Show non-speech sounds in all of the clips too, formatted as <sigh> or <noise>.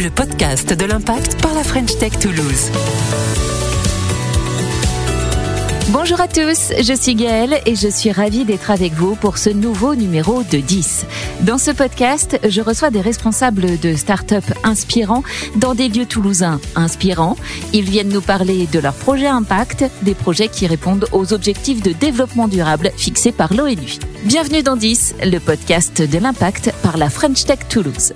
le podcast de l'impact par la French Tech Toulouse. Bonjour à tous, je suis Gaëlle et je suis ravie d'être avec vous pour ce nouveau numéro de 10. Dans ce podcast, je reçois des responsables de start-up inspirants dans des lieux toulousains inspirants. Ils viennent nous parler de leurs projets impact, des projets qui répondent aux objectifs de développement durable fixés par l'ONU. Bienvenue dans 10, le podcast de l'impact par la French Tech Toulouse.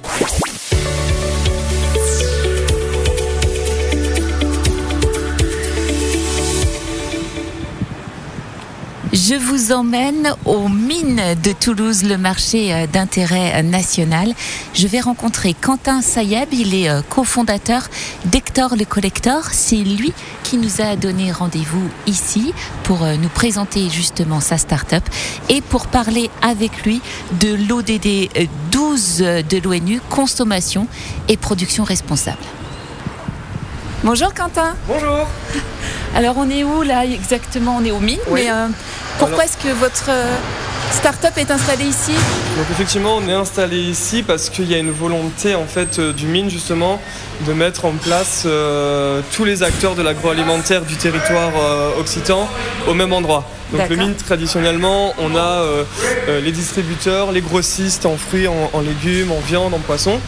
Je vous emmène aux mines de Toulouse, le marché euh, d'intérêt national. Je vais rencontrer Quentin Sayeb, il est euh, cofondateur d'Hector le Collector. C'est lui qui nous a donné rendez-vous ici pour euh, nous présenter justement sa start-up et pour parler avec lui de l'ODD 12 de l'ONU, consommation et production responsable. Bonjour Quentin. Bonjour. Alors on est où là exactement? On est aux mines, Oui. mais euh, pourquoi est-ce que votre euh, start-up est installée ici? Donc effectivement, on est installé ici parce qu'il y a une volonté en fait euh, du mine justement de mettre en place euh, tous les acteurs de l'agroalimentaire du territoire occitan au même endroit. Donc le mine traditionnellement, on a euh, euh, les distributeurs, les grossistes en fruits, en, en légumes, en viande, en poisson.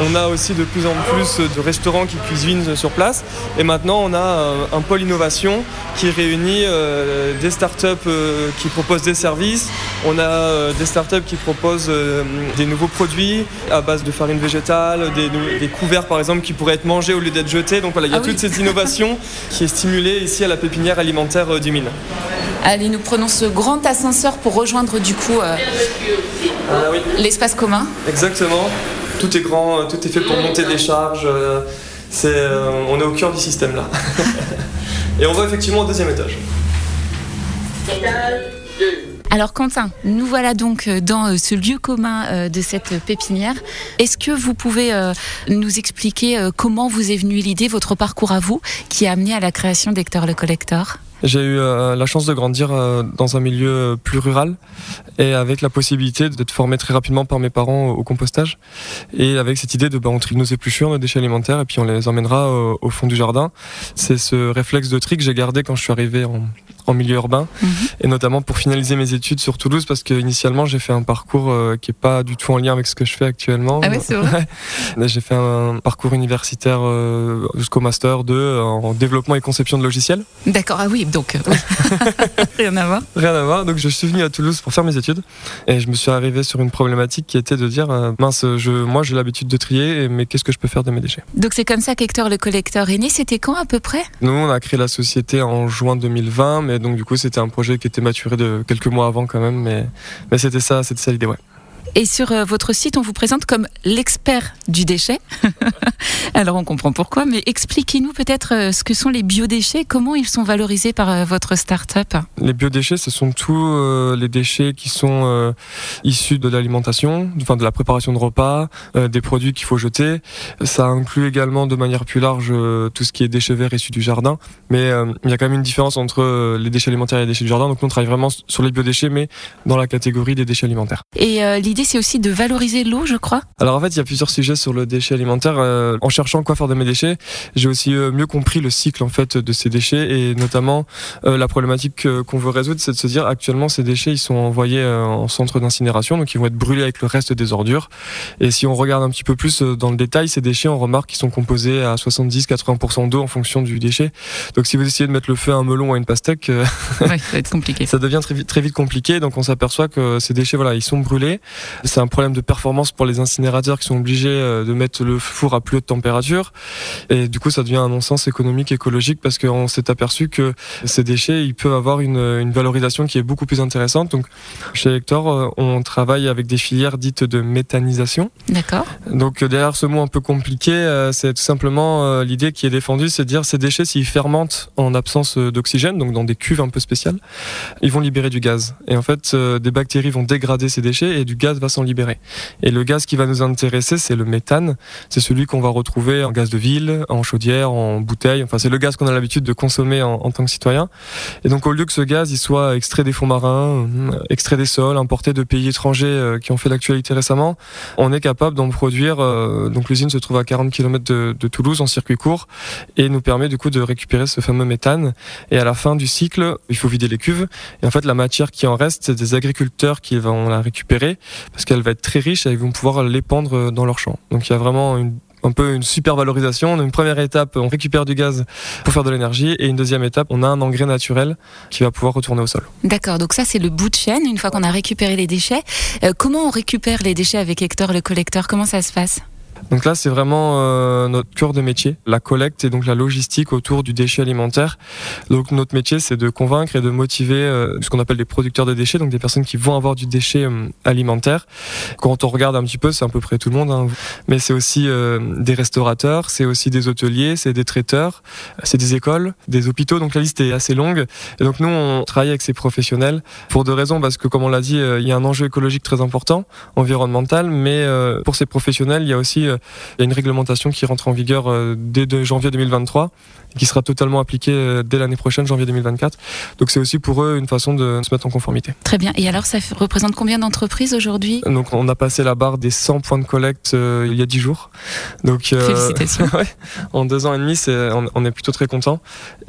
On a aussi de plus en plus de restaurants qui cuisinent sur place. Et maintenant, on a euh, un pôle innovation qui réunit des startups qui proposent des services. On a des startups qui proposent des nouveaux produits à base de farine végétale, des, couverts par exemple qui pourraient être mangés au lieu d'être jetés. Donc voilà, il y a Ah oui. toute cette innovation <laughs> qui est stimulée ici à la pépinière alimentaire du mine. Allez, nous prenons ce grand ascenseur pour rejoindre du coup euh, Ah oui, l'espace commun. exactement. Tout est grand, euh, tout est fait pour monter des charges. euh, C'est, euh, on est au cœur du système là. <laughs> Et on va effectivement au deuxième étage. Alors Quentin, nous voilà donc dans ce lieu commun de cette pépinière. Est-ce que vous pouvez nous expliquer comment vous est venue l'idée, votre parcours à vous, qui a amené à la création d'Hector le Collector? J'ai eu euh, la chance de grandir euh, dans un milieu euh, plus rural et avec la possibilité d'être formé très rapidement par mes parents au, compostage et avec cette idée de bah, on trie nos épluchures, nos déchets alimentaires et puis on les emmènera au, au fond du jardin. C'est ce réflexe de tri que j'ai gardé quand je suis arrivé en, en milieu urbain Mhm. et notamment pour finaliser mes études sur Toulouse parce que initialement j'ai fait un parcours euh, qui est pas du tout en lien avec ce que je fais actuellement. Ah ouais, c'est vrai. <laughs> J'ai fait un parcours universitaire jusqu'au master 2 euh, en développement et conception de logiciels. D'accord, ah oui, donc euh, <laughs> rien à voir. Rien à voir. Donc je suis venu à Toulouse pour faire mes études et je me suis arrivé sur une problématique qui était de dire euh, mince, je, moi j'ai l'habitude de trier, mais qu'est-ce que je peux faire de mes déchets? Donc c'est comme ça qu'Hector le Collector est né. C'était quand à peu près? Nous on a créé la société en juin 2020, mais donc du coup c'était un projet qui était maturé de quelques mois avant quand même, mais mais c'était ça, c'était ça l'idée, ouais. Et sur euh, votre site, on vous présente comme l'expert du déchet. <laughs> Alors on comprend pourquoi, mais expliquez-nous peut-être euh, ce que sont les biodéchets, comment ils sont valorisés par euh, votre start-up. Les biodéchets, ce sont tous les déchets qui sont issus de l'alimentation, enfin de la préparation de repas, des produits qu'il faut jeter. Ça inclut également de manière plus large tout ce qui est déchets verts issus du jardin. Mais il y a quand même une différence entre les déchets alimentaires et les déchets du jardin. Donc nous, on travaille vraiment sur les biodéchets, mais dans la catégorie des déchets alimentaires. Et l'idée, c'est aussi de valoriser l'eau, je crois. Alors en fait, il y a plusieurs sujets sur le déchet alimentaire. Euh, en cherchant quoi faire de mes déchets, j'ai aussi euh, mieux compris le cycle en fait de ces déchets et notamment euh, la problématique qu'on veut résoudre, c'est de se dire actuellement ces déchets ils sont envoyés euh, en centre d'incinération, donc ils vont être brûlés avec le reste des ordures. Et si on regarde un petit peu plus euh, dans le détail, ces déchets, on remarque qu'ils sont composés à 70-80% d'eau en fonction du déchet. Donc si vous essayez de mettre le feu à un melon ou à une pastèque, Oui, ça va être compliqué. <laughs> ça devient très vite, très vite compliqué. Donc on s'aperçoit que ces déchets, voilà, ils sont brûlés. C'est un problème de performance pour les incinérateurs qui sont obligés euh, de mettre le four à plus haute température. Et du coup, ça devient un non-sens économique, écologique, parce qu'on s'est aperçu que ces déchets, ils peuvent avoir une, une valorisation qui est beaucoup plus intéressante. Donc chez Hector, euh, on travaille avec des filières dites de méthanisation. D'accord. Donc euh, derrière ce mot un peu compliqué, c'est tout simplement l'idée qui est défendue, c'est de dire ces déchets s'ils fermentent en absence d'oxygène, donc dans des cuves un peu spéciales, ils vont libérer du gaz. Et en fait, des bactéries vont dégrader ces déchets et du gaz va s'en libérer. Et le gaz qui va nous intéresser, c'est le méthane. C'est celui qu'on va retrouver en gaz de ville, en chaudière, en bouteille. Enfin, c'est le gaz qu'on a l'habitude de consommer en, tant que citoyen. Et donc, au lieu que ce gaz il soit extrait des fonds marins, euh, extrait des sols, importé de pays étrangers euh, qui ont fait l'actualité récemment, on est capable d'en produire. Euh, donc, l'usine se trouve à 40 km de Toulouse en circuit court et nous permet du coup de récupérer ce fameux méthane. Et à la fin du cycle, il faut vider les cuves. Et en fait, la matière qui en reste, c'est des agriculteurs qui vont la récupérer parce qu'elle va être très riche et ils vont pouvoir l'épandre dans leur champ. Donc il y a vraiment un peu une super valorisation. Une première étape, on récupère du gaz pour faire de l'énergie et une deuxième étape, on a un engrais naturel qui va pouvoir retourner au sol. D'accord, donc ça c'est le bout de chaîne, une fois qu'on a récupéré les déchets. Euh, comment on récupère les déchets avec Hector le collecteur? Comment ça se passe? Donc là, c'est vraiment euh, notre cœur de métier, la collecte et donc la logistique autour du déchet alimentaire. Donc notre métier, c'est de convaincre et de motiver euh, ce qu'on appelle des producteurs de déchets, donc des personnes qui vont avoir du déchet euh, alimentaire. Quand on regarde un petit peu, c'est à peu près tout le monde, hein. mais c'est aussi euh, des restaurateurs, c'est aussi des hôteliers, c'est des traiteurs, c'est des écoles, des hôpitaux. Donc la liste est assez longue. Et donc nous, on travaille avec ces professionnels pour deux raisons, parce que comme on l'a dit, il y a un enjeu écologique très important, environnemental, mais pour ces professionnels, il y a aussi il y a une réglementation qui rentre en vigueur euh, dès janvier 2023 et qui sera totalement appliquée euh, dès l'année prochaine, janvier 2024. Donc c'est aussi pour eux une façon de se mettre en conformité. Très bien. Et alors ça représente combien d'entreprises aujourd'hui? Donc on a passé la barre des 100 points de collecte euh, il y a 10 jours. Donc Félicitations. <laughs> ouais, en deux ans et demi, c'est, on, est plutôt très content.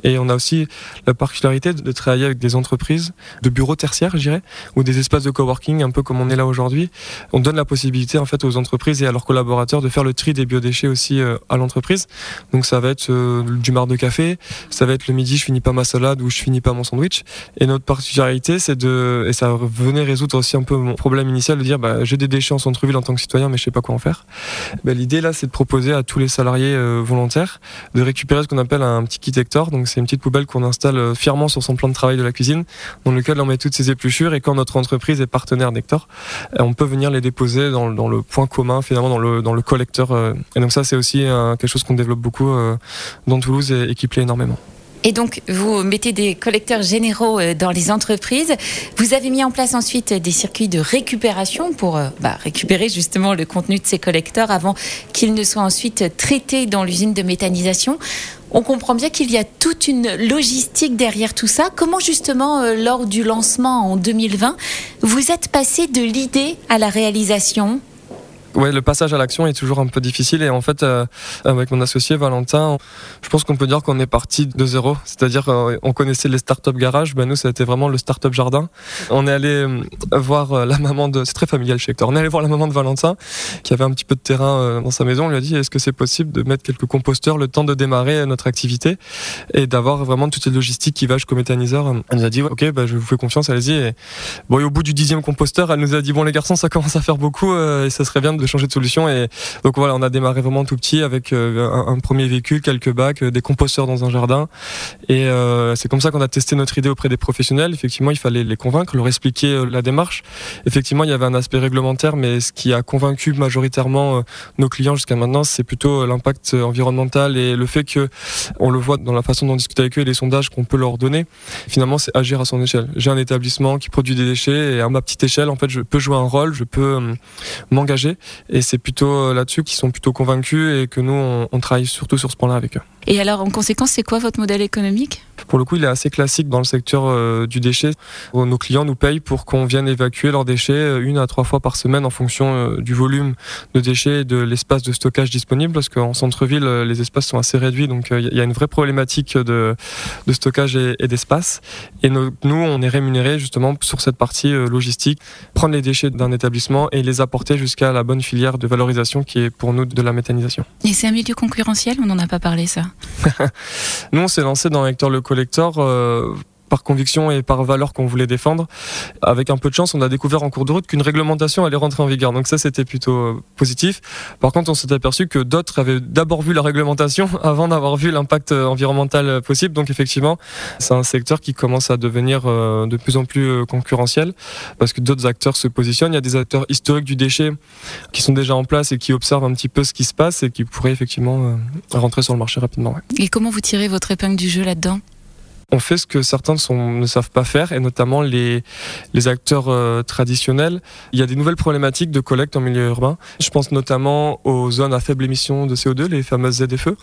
Et on a aussi la particularité de travailler avec des entreprises de bureaux tertiaires, je dirais, ou des espaces de coworking, un peu comme on est là aujourd'hui. On donne la possibilité en fait aux entreprises et à leurs collaborateurs de faire le tri des biodéchets aussi euh, à l'entreprise. Donc ça va être euh, du marc de café, ça va être le midi je finis pas ma salade ou je finis pas mon sandwich. Et notre particularité c'est de et ça venait résoudre aussi un peu mon problème initial de dire bah, j'ai des déchets en centre-ville en tant que citoyen mais je sais pas quoi en faire. Bah, l'idée là c'est de proposer à tous les salariés euh, volontaires de récupérer ce qu'on appelle un petit kit Hector. Donc c'est une petite poubelle qu'on installe fièrement sur son plan de travail de la cuisine dans lequel on met toutes ses épluchures et quand notre entreprise est partenaire d'Hector, on peut venir les déposer dans, le point commun finalement dans le dans le collecteur euh, et donc ça, c'est aussi euh, quelque chose qu'on développe beaucoup euh, dans Toulouse et, qui plaît énormément. Et donc, vous mettez des collecteurs généraux dans les entreprises. Vous avez mis en place ensuite des circuits de récupération pour bah, récupérer justement le contenu de ces collecteurs avant qu'ils ne soient ensuite traités dans l'usine de méthanisation. On comprend bien qu'il y a toute une logistique derrière tout ça. Comment justement, lors du lancement en 2020, vous êtes passé de l'idée à la réalisation? Ouais, le passage à l'action est toujours un peu difficile et en fait, euh, avec mon associé Valentin, je pense qu'on peut dire qu'on est parti de zéro. C'est-à-dire, euh, on connaissait les start-up garages, ben nous, ça a été vraiment le start-up jardin. On est allé euh, voir la maman de, c'est très familial chez Hector. On est allé voir la maman de Valentin qui avait un petit peu de terrain dans sa maison. On lui a dit, est-ce que c'est possible de mettre quelques composteurs le temps de démarrer notre activité et d'avoir vraiment toute cette logistique qui va jusqu'au méthaniseur. Elle nous a dit, ok, bah, je vous fais confiance, allez-y. Et bon, et au bout du dixième composteur, elle nous a dit, bon les garçons, ça commence à faire beaucoup et ça serait bien de changer de solution. Et donc voilà, on a démarré vraiment tout petit avec euh, un, premier véhicule, quelques bacs, euh, des composteurs dans un jardin. Et euh, c'est comme ça qu'on a testé notre idée auprès des professionnels. Effectivement, il fallait les convaincre, leur expliquer la démarche. Effectivement, il y avait un aspect réglementaire, mais ce qui a convaincu majoritairement nos clients jusqu'à maintenant, c'est plutôt l'impact environnemental et le fait que on le voit dans la façon dont on discute avec eux et les sondages qu'on peut leur donner. Finalement, c'est agir à son échelle. J'ai un établissement qui produit des déchets et à ma petite échelle, en fait, je peux jouer un rôle, je peux m'engager et c'est plutôt euh, là-dessus qu'ils sont plutôt convaincus et que nous, on, travaille surtout sur ce point-là avec eux. Et alors, en conséquence, c'est quoi votre modèle économique? Pour le coup, il est assez classique dans le secteur euh, du déchet. Nos clients nous payent pour qu'on vienne évacuer leurs déchets euh, une à trois fois par semaine en fonction du volume de déchets et de l'espace de stockage disponible, parce qu'en centre-ville, les espaces sont assez réduits, donc il y a une vraie problématique de, de stockage et, d'espace. Et nous, on est rémunéré justement sur cette partie logistique, prendre les déchets d'un établissement et les apporter jusqu'à la bonne filière de valorisation qui est pour nous de la méthanisation. Et c'est un milieu concurrentiel On n'en a pas parlé ça? <laughs> Nous, on s'est lancé dans Hector le Collector. Par conviction et par valeur qu'on voulait défendre. Avec un peu de chance, on a découvert en cours de route qu'une réglementation allait rentrer en vigueur. Donc ça, c'était plutôt euh, positif. Par contre, on s'est aperçu que d'autres avaient d'abord vu la réglementation <laughs> avant d'avoir vu l'impact euh, environnemental euh, possible. Donc effectivement, c'est un secteur qui commence à devenir de plus en plus concurrentiel parce que d'autres acteurs se positionnent. Il y a des acteurs historiques du déchet qui sont déjà en place et qui observent un petit peu ce qui se passe et qui pourraient effectivement rentrer sur le marché rapidement. Et comment vous tirez votre épingle du jeu là-dedans? On fait ce que certains ne savent pas faire, et notamment les, les acteurs euh, traditionnels. Il y a des nouvelles problématiques de collecte en milieu urbain. Je pense notamment aux zones à faible émission de CO2, les fameuses ZFE,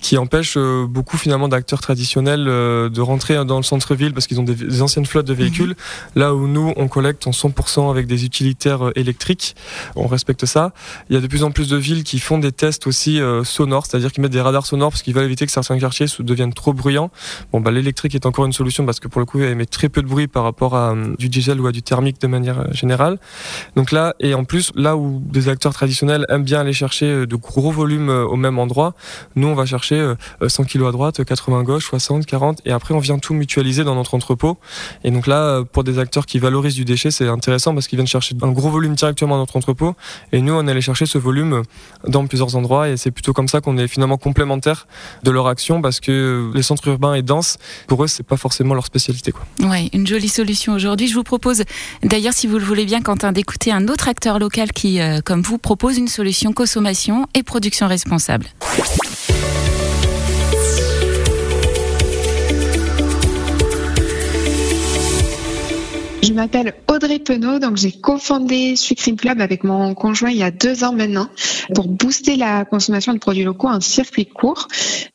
qui empêchent euh, beaucoup finalement d'acteurs traditionnels euh, de rentrer dans le centre-ville parce qu'ils ont des, anciennes flottes de véhicules. Mhm. Là où nous, on collecte en 100% avec des utilitaires électriques, on respecte ça. Il y a de plus en plus de villes qui font des tests aussi sonores, c'est-à-dire qu'ils mettent des radars sonores parce qu'ils veulent éviter que certains quartiers deviennent trop bruyants. Bon, bah, l'électrique est encore une solution parce que pour le coup, elle émet très peu de bruit par rapport à euh, du diesel ou à du thermique de manière euh, générale. Donc là, et en plus, là où des acteurs traditionnels aiment bien aller chercher euh, de gros volumes au même endroit, nous, on va chercher 100 kg à droite, 80 à gauche, 60, 40, et après, on vient tout mutualiser dans notre entrepôt. Et donc là, pour des acteurs qui valorisent du déchet, c'est intéressant parce qu'ils viennent chercher un gros volume directement dans notre entrepôt. Et nous, on allait chercher ce volume dans plusieurs endroits. Et c'est plutôt comme ça qu'on est finalement complémentaire de leur action parce que les centres urbains et denses, pour eux, c'est pas forcément leur spécialité. Quoi. Ouais, une jolie solution aujourd'hui. Je vous propose, d'ailleurs, si vous le voulez bien, Quentin, d'écouter un autre acteur local qui, euh, comme vous, propose une solution consommation et production responsable. Je m'appelle Audrey Penaud, donc j'ai cofondé Sucrime Club avec mon conjoint il y a deux ans maintenant pour booster la consommation de produits locaux en circuit court.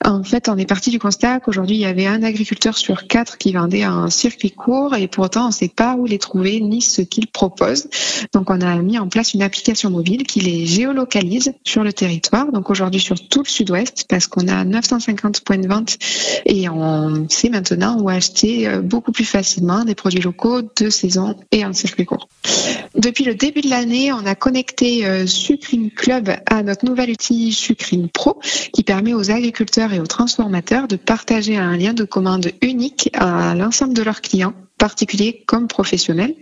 En fait, on est parti du constat qu'aujourd'hui il y avait un agriculteur sur quatre qui vendait un circuit court et pour autant on ne sait pas où les trouver ni ce qu'ils proposent. Donc on a mis en place une application mobile qui les géolocalise sur le territoire. Donc aujourd'hui sur tout le sud-ouest parce qu'on a 950 points de vente et on sait maintenant où acheter euh, beaucoup plus facilement des produits locaux de saison et en circuit court. Depuis le début de l'année, on a connecté euh, Sucrine Club à notre nouvel outil Sucrine Pro qui permet aux agriculteurs et aux transformateurs de partager un lien de commande unique à l'ensemble de leurs clients particulier comme professionnel.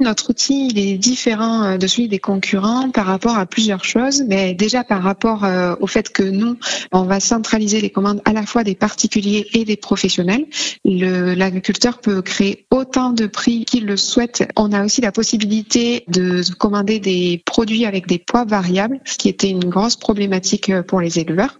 Notre outil il est différent euh, de celui des concurrents par rapport à plusieurs choses, mais déjà par rapport euh, au fait que nous, on va centraliser les commandes à la fois des particuliers et des professionnels. L'agriculteur peut créer autant de prix qu'il le souhaite. On a aussi la possibilité de commander des produits avec des poids variables, ce qui était une grosse problématique euh, pour les éleveurs.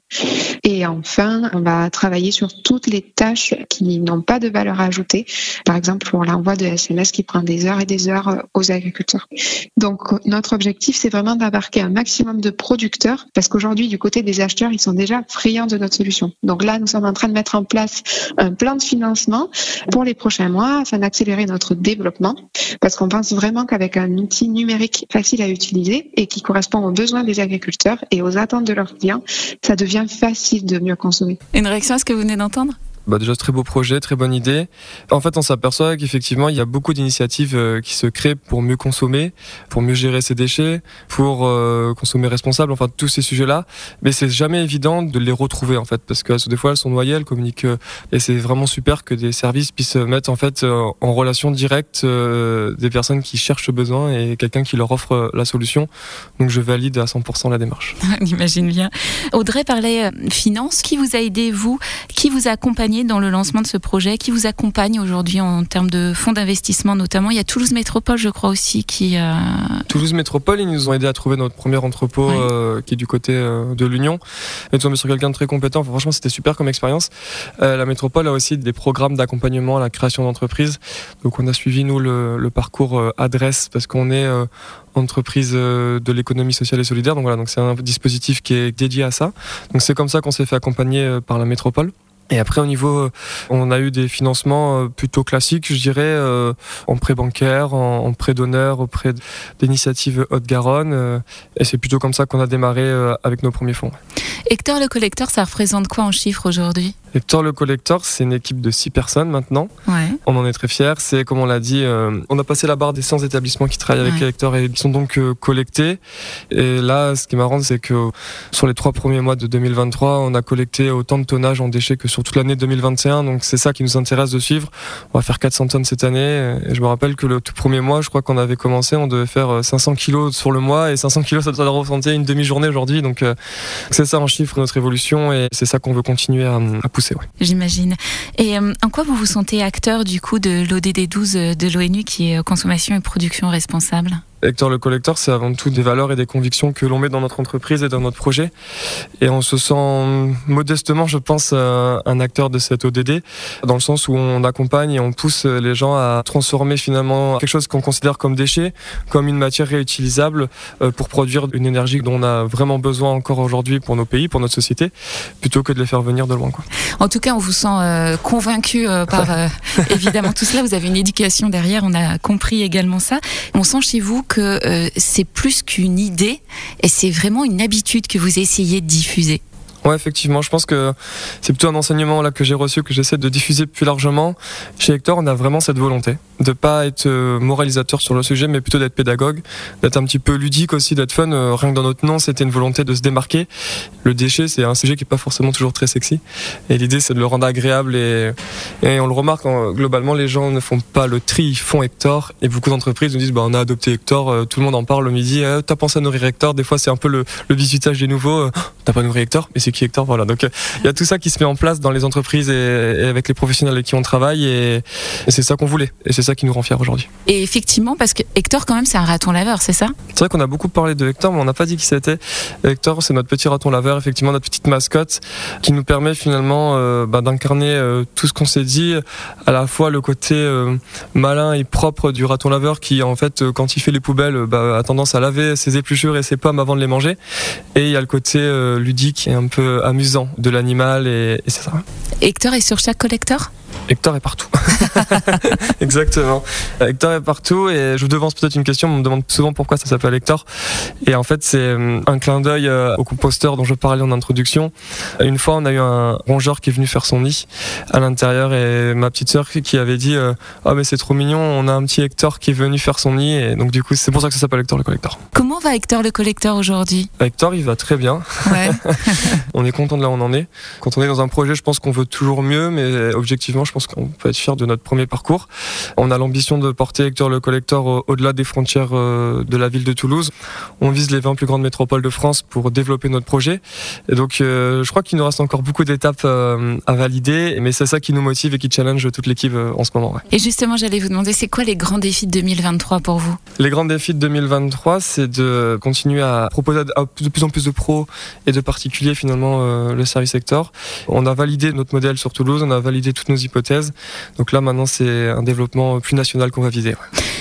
Et enfin, on va travailler sur toutes les tâches qui n'ont pas de valeur ajoutée. Par exemple, pour l'envoi de SMS qui prend des heures et des heures euh, aux agriculteurs. Donc, notre objectif, c'est vraiment d'embarquer un maximum de producteurs parce qu'aujourd'hui, du côté des acheteurs, ils sont déjà friands de notre solution. Donc là, nous sommes en train de mettre en place un plan de financement pour les prochains mois afin d'accélérer notre développement parce qu'on pense vraiment qu'avec un outil numérique facile à utiliser et qui correspond aux besoins des agriculteurs et aux attentes de leurs clients, ça devient facile de mieux consommer. Une réaction à ce que vous venez d'entendre? Bah déjà très beau projet, très bonne idée. En fait, on s'aperçoit qu'effectivement, il y a beaucoup d'initiatives euh, qui se créent pour mieux consommer, pour mieux gérer ses déchets, pour euh, consommer responsable, enfin tous ces sujets-là. Mais c'est jamais évident de les retrouver en fait, parce que des fois elles sont noyées, elles communiquent, euh, et c'est vraiment super que des services puissent mettre en fait en relation directe des personnes qui cherchent besoin et quelqu'un qui leur offre la solution. Donc je valide à 100% la démarche. <laughs> On imagine bien. Audrey parlait finance. Qui vous a aidé vous? Qui vous a accompagné dans le lancement de ce projet Qui vous accompagne aujourd'hui en termes de fonds d'investissement notamment Il y a Toulouse Métropole, je crois aussi, qui... Euh... Toulouse Métropole, ils nous ont aidé à trouver notre premier entrepôt euh, qui est du côté euh, de l'Union. Nous tombé sur quelqu'un de très compétent. franchement, c'était super comme expérience. La Métropole a aussi des programmes d'accompagnement à la création d'entreprises. Donc on a suivi, nous, le, le parcours adresse parce qu'on est entreprise de l'économie sociale et solidaire. Donc voilà, donc c'est un dispositif qui est dédié à ça. Donc c'est comme ça qu'on s'est fait accompagner par la métropole. Et après, au niveau, euh, on a eu des financements euh, plutôt classiques, je dirais, euh, en prêt bancaire, en, prêt d'honneur, auprès d'initiatives Haute-Garonne. Et c'est plutôt comme ça qu'on a démarré avec nos premiers fonds. Hector le collecteur, ça représente quoi en chiffres aujourd'hui? Hector le collecteur, c'est une équipe de 6 personnes maintenant. Ouais. On en est très fiers. C'est, comme on l'a dit, on a passé la barre des 100 établissements qui travaillent avec Hector et qui sont donc collectés. Et là, ce qui est marrant, c'est que sur les trois premiers mois de 2023, on a collecté autant de tonnage en déchets que sur toute l'année 2021. Donc c'est ça qui nous intéresse de suivre. On va faire 400 tonnes cette année. Et je me rappelle que le tout premier mois, je crois qu'on avait commencé, on devait faire 500 euh, kilos sur le mois et 500 kilos, ça doit représenter une demi-journée aujourd'hui. Donc euh, c'est ça en chiffre notre évolution et c'est ça qu'on veut continuer à, J'imagine. Et euh, en quoi vous vous sentez acteur du coup de l'ODD 12 de l'ONU qui est consommation et production responsable? Hector le collecteur, c'est avant tout des valeurs et des convictions que l'on met dans notre entreprise et dans notre projet. Et on se sent modestement, je pense, euh, un acteur de cette ODD, dans le sens où on accompagne et on pousse les gens à transformer finalement quelque chose qu'on considère comme déchet, comme une matière réutilisable euh, pour produire une énergie dont on a vraiment besoin encore aujourd'hui pour nos pays, pour notre société, plutôt que de les faire venir de loin. En tout cas, on vous sent euh, convaincu par <laughs> évidemment tout cela. Vous avez une éducation derrière, on a compris également ça. On sent chez vous que euh, c'est plus qu'une idée et c'est vraiment une habitude que vous essayez de diffuser. Ouais, effectivement, je pense que c'est plutôt un enseignement là que j'ai reçu que j'essaie de diffuser plus largement. Chez Hector, on a vraiment cette volonté de pas être euh, moralisateur sur le sujet, mais plutôt d'être pédagogue, d'être un petit peu ludique aussi, d'être fun. Euh, rien que dans notre nom, c'était une volonté de se démarquer. Le déchet, c'est un sujet qui est pas forcément toujours très sexy, et l'idée c'est de le rendre agréable et, on le remarque globalement, les gens ne font pas le tri, ils font Hector, et beaucoup d'entreprises nous disent bah on a adopté Hector, euh, tout le monde en parle le midi, t'as pensé à nourrir Hector? Des fois c'est un peu le, le des nouveaux, t'as pas nourri Hector, mais c'est Hector Voilà, donc il y a tout ça qui se met en place dans les entreprises et, et avec les professionnels avec qui on travaille, et, et c'est ça qu'on voulait, et c'est ça qui nous rend fiers aujourd'hui. Et effectivement, parce que Hector, quand même, c'est un raton laveur, c'est ça? C'est vrai qu'on a beaucoup parlé de Hector, mais on n'a pas dit qui c'était. Hector, c'est notre petit raton laveur, effectivement, notre petite mascotte, qui nous permet finalement euh, bah, d'incarner euh, tout ce qu'on s'est dit, à la fois le côté euh, malin et propre du raton laveur, qui en fait, euh, quand il fait les poubelles, bah, a tendance à laver ses épluchures et ses pommes avant de les manger. Et il y a le côté euh, ludique et un peu amusant de l'animal, et, et c'est ça. Hector est sur chaque collecteur Hector est partout. <laughs> Exactement. Hector est partout et je vous devance peut-être une question. On me demande souvent pourquoi ça s'appelle Hector. Et en fait, c'est euh, un clin d'œil euh, au composteur dont je parlais en introduction. Une fois, on a eu un rongeur qui est venu faire son nid à l'intérieur et ma petite sœur qui avait dit Oh, mais c'est trop mignon, on a un petit Hector qui est venu faire son nid. Et donc, du coup, c'est pour ça que ça s'appelle Hector le collecteur. Comment va Hector le collecteur aujourd'hui? Hector, il va très bien. Ouais. <laughs> on est content de là où on en est. Quand on est dans un projet, je pense qu'on veut toujours mieux, mais objectivement, je pense qu'on peut être fier de notre premier parcours. On a l'ambition de porter Hector le collecteur au- au-delà des frontières euh, de la ville de Toulouse. On vise les 20 plus grandes métropoles de France pour développer notre projet. Et donc, euh, je crois qu'il nous reste encore beaucoup d'étapes euh, à valider, mais c'est ça qui nous motive et qui challenge toute l'équipe en ce moment. ouais. Et justement, j'allais vous demander, c'est quoi les grands défis de 2023 pour vous? Les grands défis de 2023, c'est de continuer à proposer à de plus en plus de pros et de particuliers finalement le service sector. On a validé notre modèle sur Toulouse, on a validé toutes nos hypothèses. Donc là maintenant c'est un développement plus national qu'on va viser.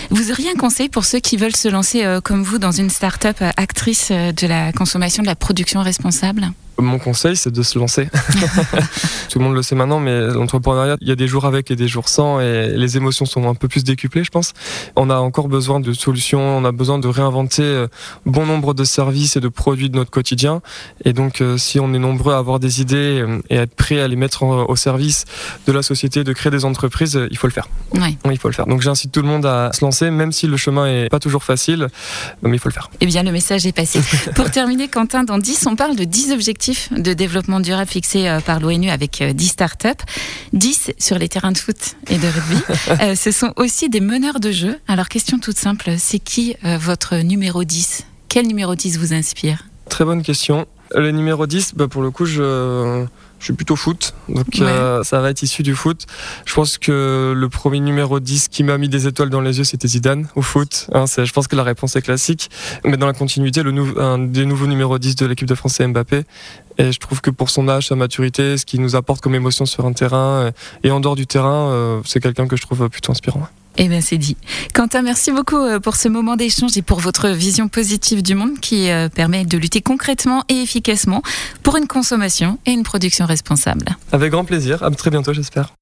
Vous auriez un conseil pour ceux qui veulent se lancer euh, comme vous dans une start-up euh, actrice euh, de la consommation, de la production responsable? Mon conseil, c'est de se lancer. <laughs> Tout le monde le sait maintenant, mais l'entrepreneuriat, il y a des jours avec et des jours sans, et les émotions sont un peu plus décuplées, je pense. On a encore besoin de solutions, on a besoin de réinventer euh, bon nombre de services et de produits de notre quotidien. Et donc, euh, si on est nombreux à avoir des idées euh, et à être prêts à les mettre au service de la société, de créer des entreprises, il faut le faire. Oui. Oui, il faut le faire. Donc, j'incite tout le monde à se lancer, même si le chemin est pas toujours facile, mais il faut le faire. Eh bien, le message est passé. Pour terminer, Quentin, dans 10, on parle de 10 objectifs de développement durable fixés euh, par l'ONU avec euh, 10 startups. 10 sur les terrains de foot et de rugby. <laughs> Euh, ce sont aussi des meneurs de jeu. Alors, question toute simple, c'est qui euh, votre numéro 10 Quel numéro 10 vous inspire? Très bonne question. Le numéro 10, bah pour le coup, je, je suis plutôt foot. Donc euh, ça va être issu du foot. Je pense que le premier numéro 10 qui m'a mis des étoiles dans les yeux, c'était Zidane au foot. Hein, je pense que la réponse est classique. Mais dans la continuité, le nou- un des nouveaux numéros 10 de l'équipe de France, c'est Mbappé. Et je trouve que pour son âge, sa maturité, ce qu'il nous apporte comme émotion sur un terrain euh, et en dehors du terrain, euh, c'est quelqu'un que je trouve plutôt inspirant. Eh bien, c'est dit. Quentin, merci beaucoup euh, pour ce moment d'échange et pour votre vision positive du monde qui euh, permet de lutter concrètement et efficacement pour une consommation et une production responsable. Avec grand plaisir. À très bientôt, j'espère.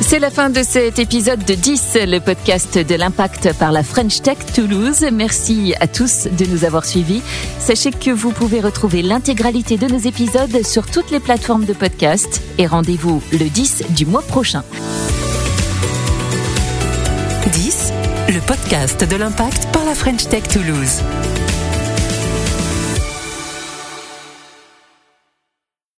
C'est la fin de cet épisode de 10, le podcast de l'impact par la French Tech Toulouse. Merci à tous de nous avoir suivis. Sachez que vous pouvez retrouver l'intégralité de nos épisodes sur toutes les plateformes de podcast et rendez-vous le 10 du mois prochain. Le podcast de l'impact par la French Tech Toulouse.